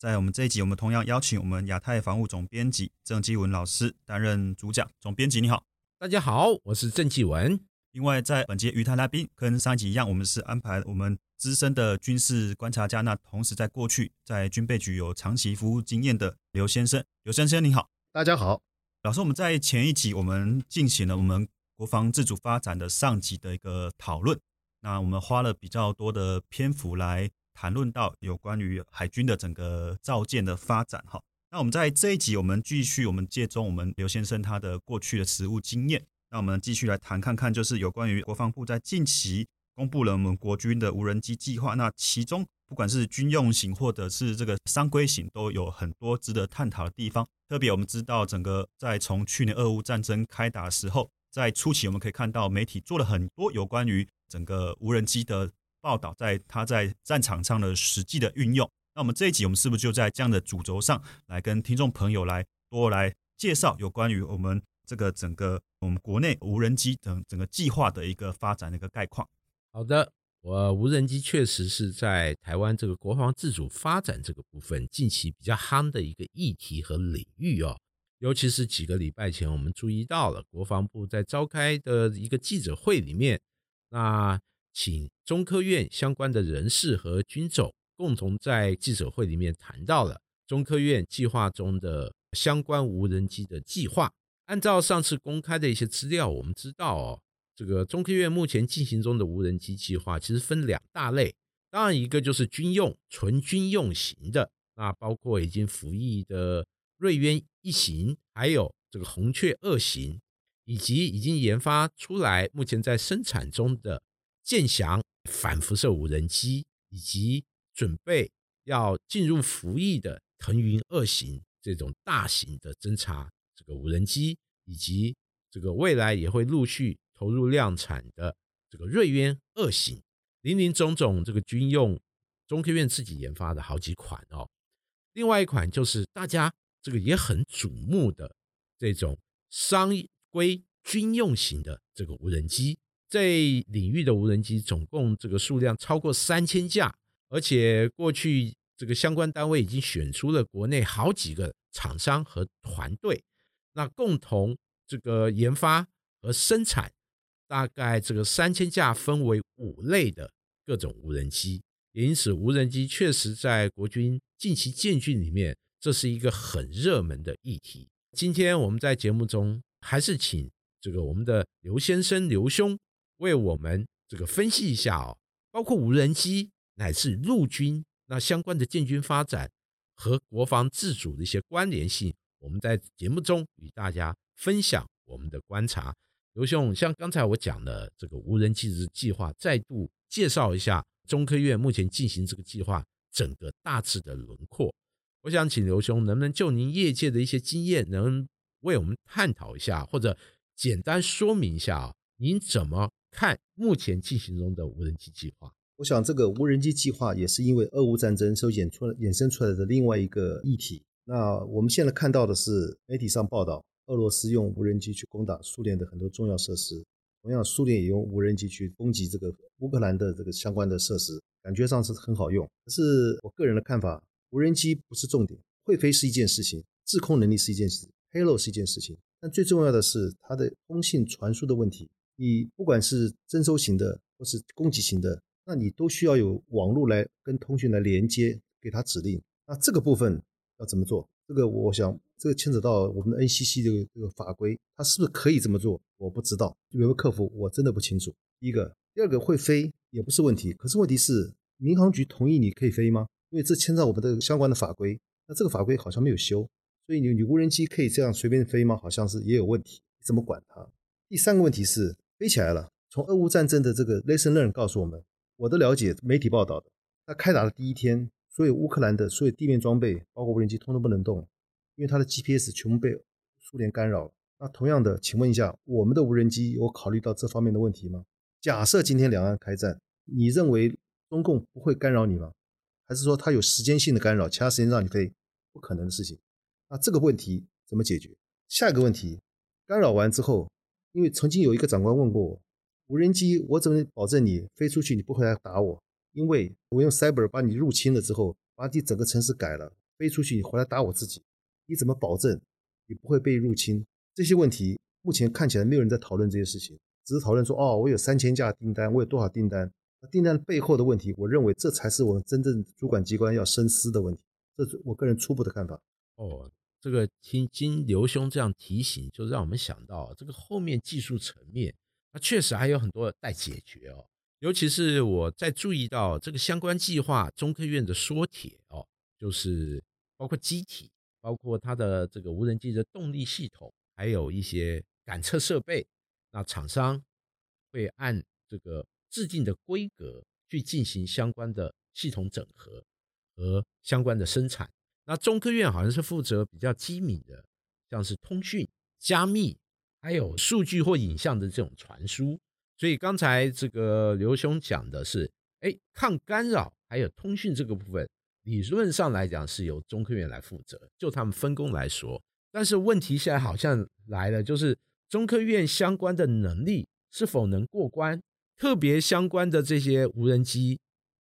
在我们这一集，我们同样邀请我们亚太防务总编辑郑继文老师担任主讲。总编辑你好，大家好，我是郑继文。另外，在本节鱼谈来宾跟上一集一样，我们是安排我们资深的军事观察家，那同时在过去在军备局有长期服务经验的刘先生。刘先生你好，大家好。老师，我们在前一集我们进行了我们国防自主发展的上集的一个讨论，那我们花了比较多的篇幅来。谈论到有关于海军的整个造舰的发展，哈，那我们在这一集，我们继续我们借重我们刘先生他的过去的实务经验，那我们继续来谈看看，就是有关于国防部在近期公布了我们国军的无人机计划，那其中不管是军用型或者是这个商规型，都有很多值得探讨的地方。特别我们知道，整个在从去年俄乌战争开打的时候，在初期我们可以看到媒体做了很多有关于整个无人机的。报道在他在战场上的实际的运用，那我们这一集我们是不是就在这样的主轴上来跟听众朋友来多来介绍有关于我们这个整个我们国内无人机等整个计划的一个发展的一个概况？好的，我无人机确实是在台湾这个国防自主发展这个部分近期比较夯的一个议题和领域哦，尤其是几个礼拜前我们注意到了国防部在召开的一个记者会里面，那。请中科院相关的人士和军种共同在记者会里面谈到了中科院计划中的相关无人机的计划。按照上次公开的一些资料，我们知道哦，这个中科院目前进行中的无人机计划其实分两大类，当然一个就是军用、纯军用型的，那包括已经服役的瑞渊一型，还有这个红雀二型，以及已经研发出来、目前在生产中的。舰翔反辐射无人机，以及准备要进入服役的腾云二型这种大型的侦察这个无人机，以及这个未来也会陆续投入量产的这个瑞渊二型，林林总总这个军用中科院自己研发的好几款哦。另外一款就是大家这个也很瞩目的这种商规军用型的这个无人机。这领域的无人机总共这个数量超过三千架，而且过去这个相关单位已经选出了国内好几个厂商和团队，那共同这个研发和生产，大概这个三千架分为五类的各种无人机，也因此无人机确实在国军近期建军里面，这是一个很热门的议题。今天我们在节目中还是请这个我们的刘先生刘兄。为我们这个分析一下哦，包括无人机乃至陆军那相关的建军发展和国防自主的一些关联性，我们在节目中与大家分享我们的观察。刘兄，像刚才我讲的这个无人机的计划，再度介绍一下中科院目前进行这个计划整个大致的轮廓。我想请刘兄能不能就您业界的一些经验，能为我们探讨一下，或者简单说明一下啊，您怎么？看目前进行中的无人机计划，我想这个无人机计划也是因为俄乌战争所衍出衍生出来的另外一个议题。那我们现在看到的是媒体上报道，俄罗斯用无人机去攻打苏联的很多重要设施，同样苏联也用无人机去攻击这个乌克兰的这个相关的设施，感觉上是很好用。可是我个人的看法，无人机不是重点，会飞是一件事情，制空能力是一件事，Halo 是一件事情，但最重要的是它的通信传输的问题。你不管是征收型的或是供给型的，那你都需要有网络来跟通讯来连接，给他指令。那这个部分要怎么做？这个我想，这个牵扯到我们的 NCC 这个这个法规，它是不是可以这么做？我不知道有没有客服，我真的不清楚。第一个，第二个会飞也不是问题，可是问题是民航局同意你可以飞吗？因为这牵扯我们的相关的法规，那这个法规好像没有修，所以你你无人机可以这样随便飞吗？好像是也有问题，怎么管它？第三个问题是。飞起来了。从俄乌战争的这个 lesson learn 告诉我们，我的了解，媒体报道的，那开打的第一天，所有乌克兰的所有地面装备，包括无人机，通通不能动，因为它的 GPS 全部被苏联干扰了。那同样的，请问一下，我们的无人机有考虑到这方面的问题吗？假设今天两岸开战，你认为中共不会干扰你吗？还是说它有时间性的干扰，其他时间让你飞？不可能的事情。那这个问题怎么解决？下一个问题，干扰完之后，因为曾经有一个长官问过我，无人机我怎么保证你飞出去你不会来打我？因为我用 cyber 把你入侵了之后，把你整个城市改了，飞出去你回来打我自己，你怎么保证你不会被入侵？这些问题目前看起来没有人在讨论这些事情，只是讨论说哦，我有三千架订单，我有多少订单？订单背后的问题，我认为这才是我们真正主管机关要深思的问题。这是我个人初步的看法。哦，这个听经刘兄这样提醒，就让我们想到这个后面技术层面，那确实还有很多待解决哦。尤其是我在注意到这个相关计划，中科院的缩铁哦，就是包括机体，包括它的这个无人机的动力系统。还有一些感测设备，那厂商会按这个制定的规格去进行相关的系统整合和相关的生产。那中科院好像是负责比较机敏的，像是通讯、加密，还有数据或影像的这种传输。所以刚才这个刘兄讲的是，哎，抗干扰还有通讯这个部分，理论上来讲是由中科院来负责。就他们分工来说。但是问题现在好像来了，就是中科院相关的能力是否能过关？特别相关的这些无人机，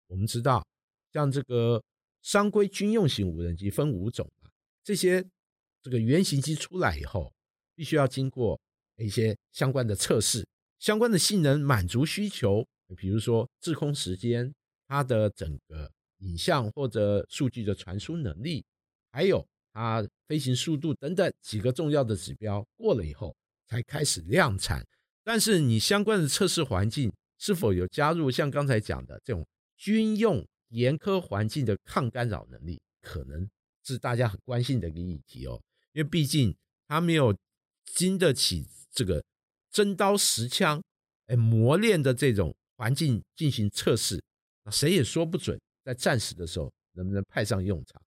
我们知道，像这个商规军用型无人机分五种嘛，这些这个原型机出来以后，必须要经过一些相关的测试，相关的性能满足需求，比如说滞空时间，它的整个影像或者数据的传输能力，还有。它飞行速度等等几个重要的指标过了以后，才开始量产。但是你相关的测试环境是否有加入像刚才讲的这种军用严苛环境的抗干扰能力，可能是大家很关心的一个议题哦。因为毕竟它没有经得起这个真刀实枪哎磨练的这种环境进行测试，那谁也说不准在战时的时候能不能派上用场。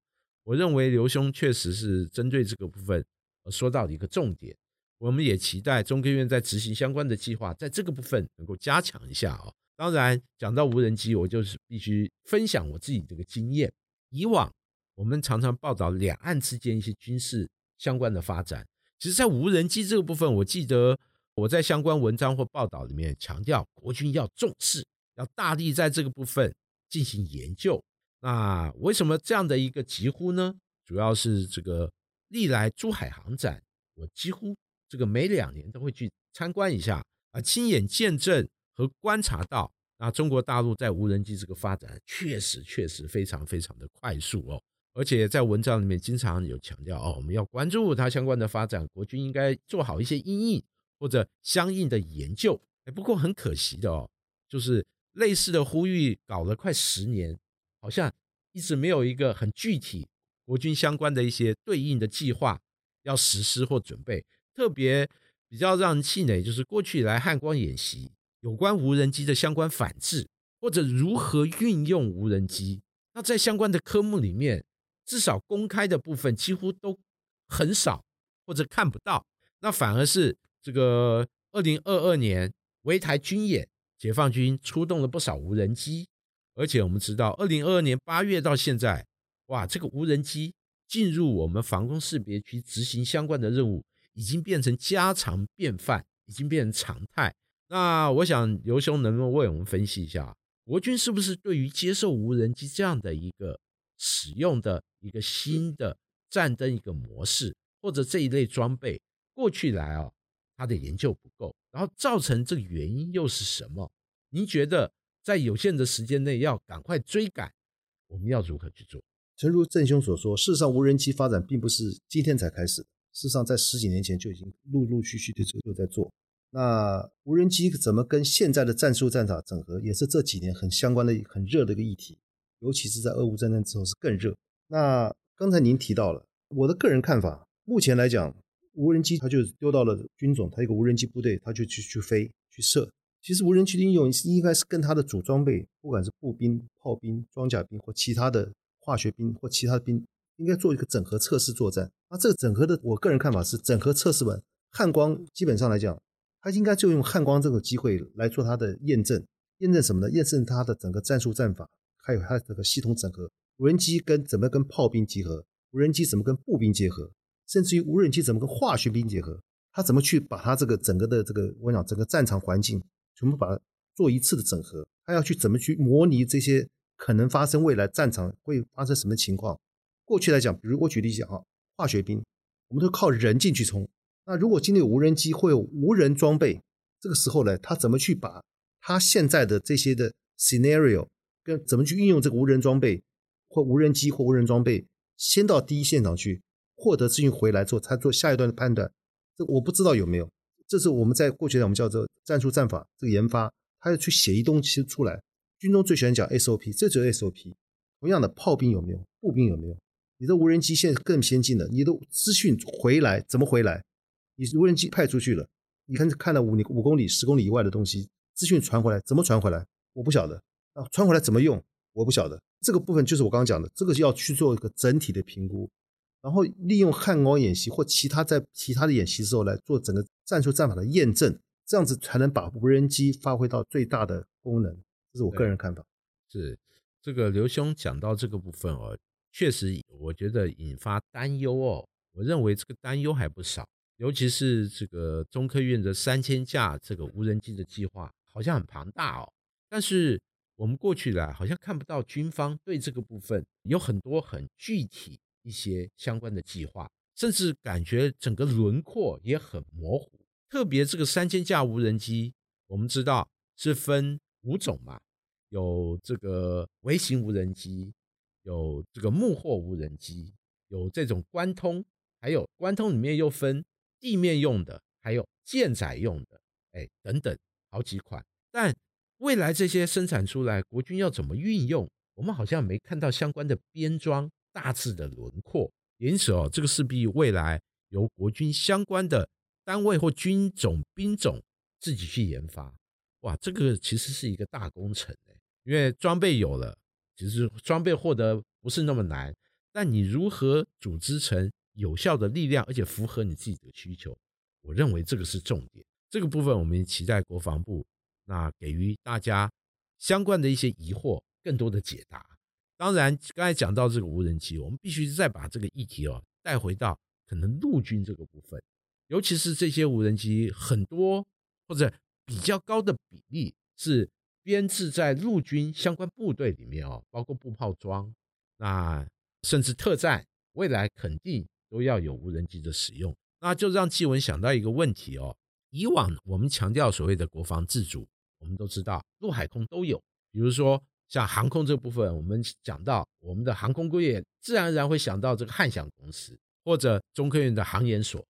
我认为刘兄确实是针对这个部分说到了一个重点，我们也期待中科院在执行相关的计划，在这个部分能够加强一下啊。当然，讲到无人机，我就是必须分享我自己这个经验。以往我们常常报道两岸之间一些军事相关的发展，其实，在无人机这个部分，我记得我在相关文章或报道里面强调，国军要重视，要大力在这个部分进行研究。那为什么这样的一个疾呼呢？主要是这个历来珠海航展，我几乎这个每两年都会去参观一下啊，亲眼见证和观察到啊，中国大陆在无人机这个发展确实确实非常非常的快速哦，而且在文章里面经常有强调哦，我们要关注它相关的发展，国军应该做好一些应应或者相应的研究。哎，不过很可惜的哦，就是类似的呼吁搞了快十年。好像一直没有一个很具体国军相关的一些对应的计划要实施或准备，特别比较让人气馁，就是过去来汉光演习有关无人机的相关反制或者如何运用无人机，那在相关的科目里面，至少公开的部分几乎都很少或者看不到，那反而是这个二零二二年围台军演，解放军出动了不少无人机。而且我们知道，二零二二年八月到现在，哇，这个无人机进入我们防空识别区执行相关的任务，已经变成家常便饭，已经变成常态。那我想刘兄能不能为我们分析一下，国军是不是对于接受无人机这样的一个使用的一个新的战争一个模式，或者这一类装备过去来啊，他的研究不够，然后造成这个原因又是什么？您觉得？在有限的时间内要赶快追赶，我们要如何去做？诚如郑兄所说，事实上无人机发展并不是今天才开始，事实上在十几年前就已经陆陆续续的就就在做。那无人机怎么跟现在的战术战场整合，也是这几年很相关的、很热的一个议题，尤其是在俄乌战争之后是更热。那刚才您提到了，我的个人看法，目前来讲，无人机它就丢到了军种，它一个无人机部队，它就去去飞去射。其实无人机的应用应该是跟它的主装备，不管是步兵、炮兵、装甲兵或其他的化学兵或其他的兵，应该做一个整合测试作战。那这个整合的，我个人看法是，整合测试完，汉光基本上来讲，他应该就用汉光这个机会来做它的验证。验证什么呢？验证它的整个战术战法，还有它这个系统整合，无人机跟怎么跟炮兵结合，无人机怎么跟步兵结合，甚至于无人机怎么跟化学兵结合，他怎么去把它这个整个的这个我讲整个战场环境全部把它做一次的整合，他要去怎么去模拟这些可能发生未来战场会发生什么情况？过去来讲，比如我举例讲啊，化学兵，我们都靠人进去冲，那如果今天有无人机会有无人装备，这个时候呢，他怎么去把？他现在的这些的 scenario 跟怎么去运用这个无人装备或无人机或无人装备，先到第一现场去获得资讯回来之后，才做下一段的判断。这我不知道有没有，这是我们在过去我们叫做战术战法这个研发，他要去写一东西出来。军中最喜欢讲 SOP，这就是 SOP。同样的，炮兵有没有？步兵有没有？你的无人机现在更先进了，你的资讯回来怎么回来？你无人机派出去了，你看看到五里五公里、十公里以外的东西。资讯传回来怎么传回来？我不晓得啊，传回来怎么用？我不晓得。这个部分就是我刚刚讲的，这个要去做一个整体的评估，然后利用汉光演习或其他在其他的演习时候来做整个战术战法的验证，这样子才能把无人机发挥到最大的功能。这是我个人看法。是这个刘兄讲到这个部分哦，确实我觉得引发担忧哦。我认为这个担忧还不少，尤其是这个中科院的三千架这个无人机的计划。好像很庞大哦，但是我们过去来好像看不到军方对这个部分有很多很具体一些相关的计划，甚至感觉整个轮廓也很模糊。特别这个三千架无人机，我们知道是分五种嘛，有这个微型无人机，有这个幕后无人机，有这种关通，还有关通里面又分地面用的，还有舰载用的，哎，等等。好几款，但未来这些生产出来，国军要怎么运用？我们好像没看到相关的编装大致的轮廓。因此哦，这个势必未来由国军相关的单位或军种兵种自己去研发。哇，这个其实是一个大工程哎，因为装备有了，其实装备获得不是那么难，但你如何组织成有效的力量，而且符合你自己的需求，我认为这个是重点。这个部分，我们期待国防部那给予大家相关的一些疑惑更多的解答。当然，刚才讲到这个无人机，我们必须再把这个议题哦带回到可能陆军这个部分，尤其是这些无人机很多或者比较高的比例是编制在陆军相关部队里面哦，包括步炮装，那甚至特战，未来肯定都要有无人机的使用，那就让纪文想到一个问题哦。以往我们强调所谓的国防自主，我们都知道陆海空都有。比如说像航空这部分，我们讲到我们的航空工业，自然而然会想到这个汉翔公司或者中科院的航研所。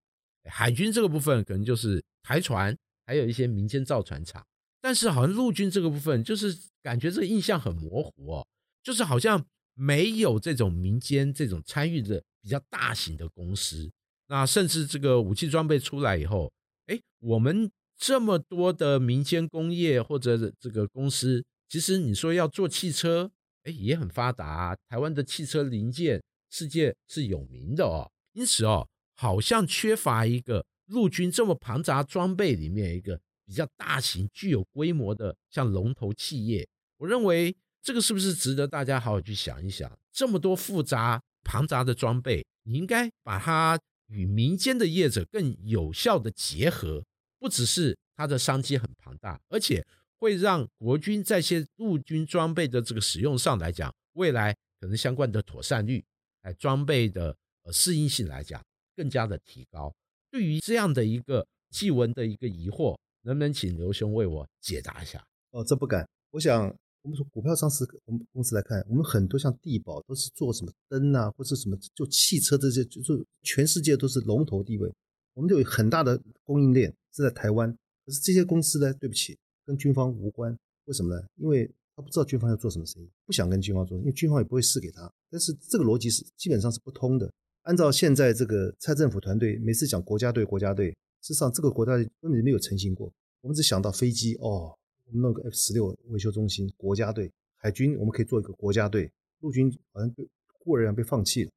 海军这个部分可能就是台船，还有一些民间造船厂。但是好像陆军这个部分，就是感觉这个印象很模糊哦，就是好像没有这种民间这种参与的比较大型的公司。那甚至这个武器装备出来以后。哎，我们这么多的民间工业或者这个公司，其实你说要做汽车，哎，也很发达。台湾的汽车零件世界是有名的哦。因此哦，好像缺乏一个陆军这么庞杂装备里面一个比较大型、具有规模的像龙头企业。我认为这个是不是值得大家好好去想一想？这么多复杂庞杂的装备，你应该把它。与民间的业者更有效的结合，不只是它的商机很庞大，而且会让国军在些陆军装备的这个使用上来讲，未来可能相关的妥善率，哎，装备的呃适应性来讲，更加的提高。对于这样的一个祭文的一个疑惑，能不能请刘兄为我解答一下？哦，这不敢，我想。我们从股票上市，我们公司来看，我们很多像地保都是做什么灯啊，或者什么就汽车这些，就是全世界都是龙头地位。我们就有很大的供应链是在台湾，可是这些公司呢，对不起，跟军方无关。为什么呢？因为他不知道军方要做什么生意，不想跟军方做，因为军方也不会试给他。但是这个逻辑是基本上是不通的。按照现在这个蔡政府团队每次讲国家队，国家队，事实上这个国家队根本就没有成型过。我们只想到飞机哦。我们弄个 F 十六维修中心，国家队海军我们可以做一个国家队，陆军好像被忽然被放弃了。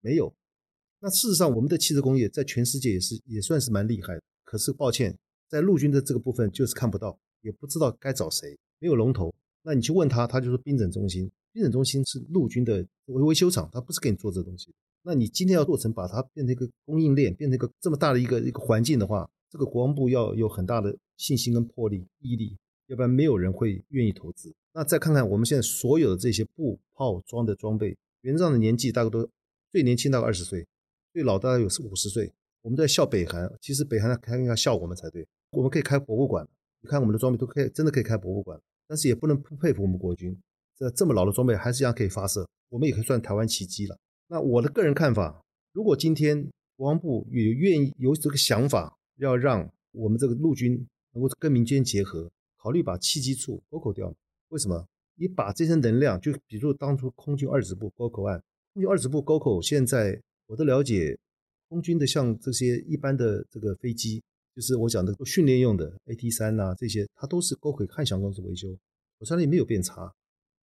没有。那事实上，我们的汽车工业在全世界也是也算是蛮厉害的。可是抱歉，在陆军的这个部分就是看不到，也不知道该找谁，没有龙头。那你去问他，他就说兵整中心，兵整中心是陆军的维维修厂，他不是给你做这东西。那你今天要做成把它变成一个供应链，变成一个这么大的一个一个环境的话，这个国防部要有很大的信心跟魄力毅力，要不然没有人会愿意投资。那再看看我们现在所有的这些步炮装的装备，原上的年纪大概都最年轻大概二十岁，最老大概有是五十岁。我们在笑北韩，其实北韩开应该笑我们才对。我们可以开博物馆，你看我们的装备都可以真的可以开博物馆，但是也不能不佩服我们国军，这这么老的装备还是一样可以发射，我们也可以算台湾奇迹了。那我的个人看法，如果今天国防部也愿意有这个想法，要让我们这个陆军能够跟民间结合，考虑把气机处勾口掉。为什么？你把这些能量，就比如当初空军二十部沟口案，空军二十部沟口，现在我的了解，空军的像这些一般的这个飞机，就是我讲的训练用的 AT 三呐，这些它都是沟口汉翔公司维修，我相信没有变差，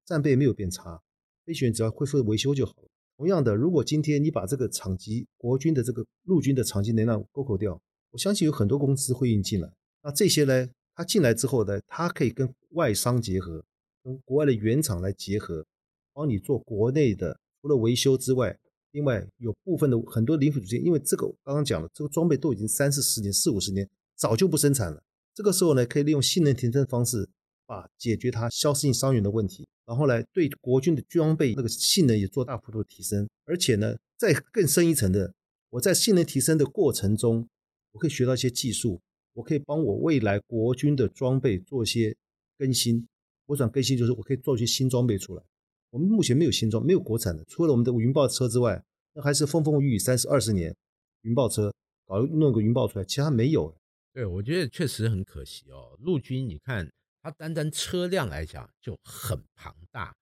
战备没有变差，飞行员只要恢复维修就好了。同样的，如果今天你把这个厂级国军的这个陆军的厂级能量沟口掉，我相信有很多公司会运进来，那这些呢？它进来之后呢，它可以跟外商结合，跟国外的原厂来结合，帮你做国内的除了维修之外，另外有部分的很多零组件，因为这个刚刚讲了，这个装备都已经三四十年、四五十年，早就不生产了。这个时候呢，可以利用性能提升的方式，把解决它消失性伤员的问题，然后呢，对国军的装备那个性能也做大幅度的提升，而且呢，再更深一层的，我在性能提升的过程中，我可以学到一些技术。我可以帮我未来国军的装备做些更新。我想更新就是我可以做一些新装备出来。我们目前没有新装，没有国产的，除了我们的云豹车之外，那还是风风雨雨三十二十年云豹车搞弄个云豹出来，其他没有。对，我觉得确实很可惜哦。陆军你看，它单单车辆来讲就很庞大。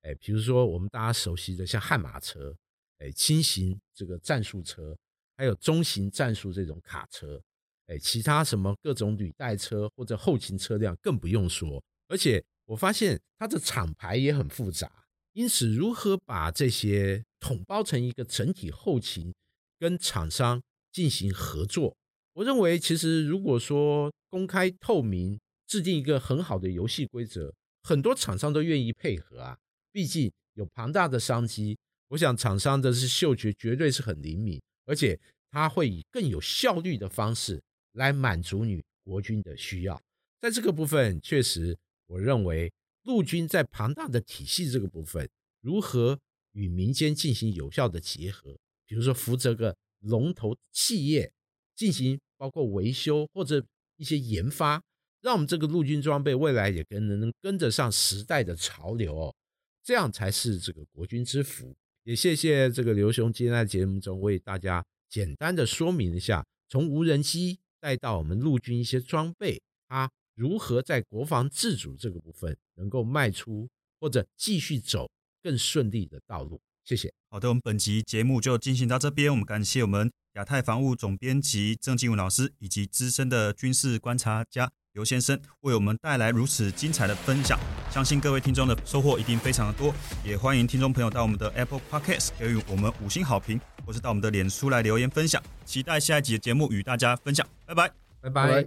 哎，比如说我们大家熟悉的像悍马车，哎，轻型这个战术车，还有中型战术这种卡车。哎，其他什么各种履带车或者后勤车辆更不用说，而且我发现它的厂牌也很复杂，因此如何把这些统包成一个整体后勤，跟厂商进行合作，我认为其实如果说公开透明，制定一个很好的游戏规则，很多厂商都愿意配合啊，毕竟有庞大的商机，我想厂商的是嗅觉绝对是很灵敏，而且他会以更有效率的方式。来满足你国军的需要，在这个部分，确实，我认为陆军在庞大的体系这个部分，如何与民间进行有效的结合，比如说扶这个龙头企业进行包括维修或者一些研发，让我们这个陆军装备未来也跟能跟得上时代的潮流哦，这样才是这个国军之福。也谢谢这个刘兄今天在节目中为大家简单的说明一下，从无人机。带到我们陆军一些装备，它如何在国防自主这个部分能够迈出或者继续走更顺利的道路？谢谢。好的，我们本集节目就进行到这边。我们感谢我们亚太防务总编辑郑继文老师以及资深的军事观察家刘先生为我们带来如此精彩的分享。相信各位听众的收获一定非常的多，也欢迎听众朋友到我们的 Apple Podcast 给予我们五星好评。或是到我们的脸书来留言分享，期待下一集的节目与大家分享，拜拜，拜拜。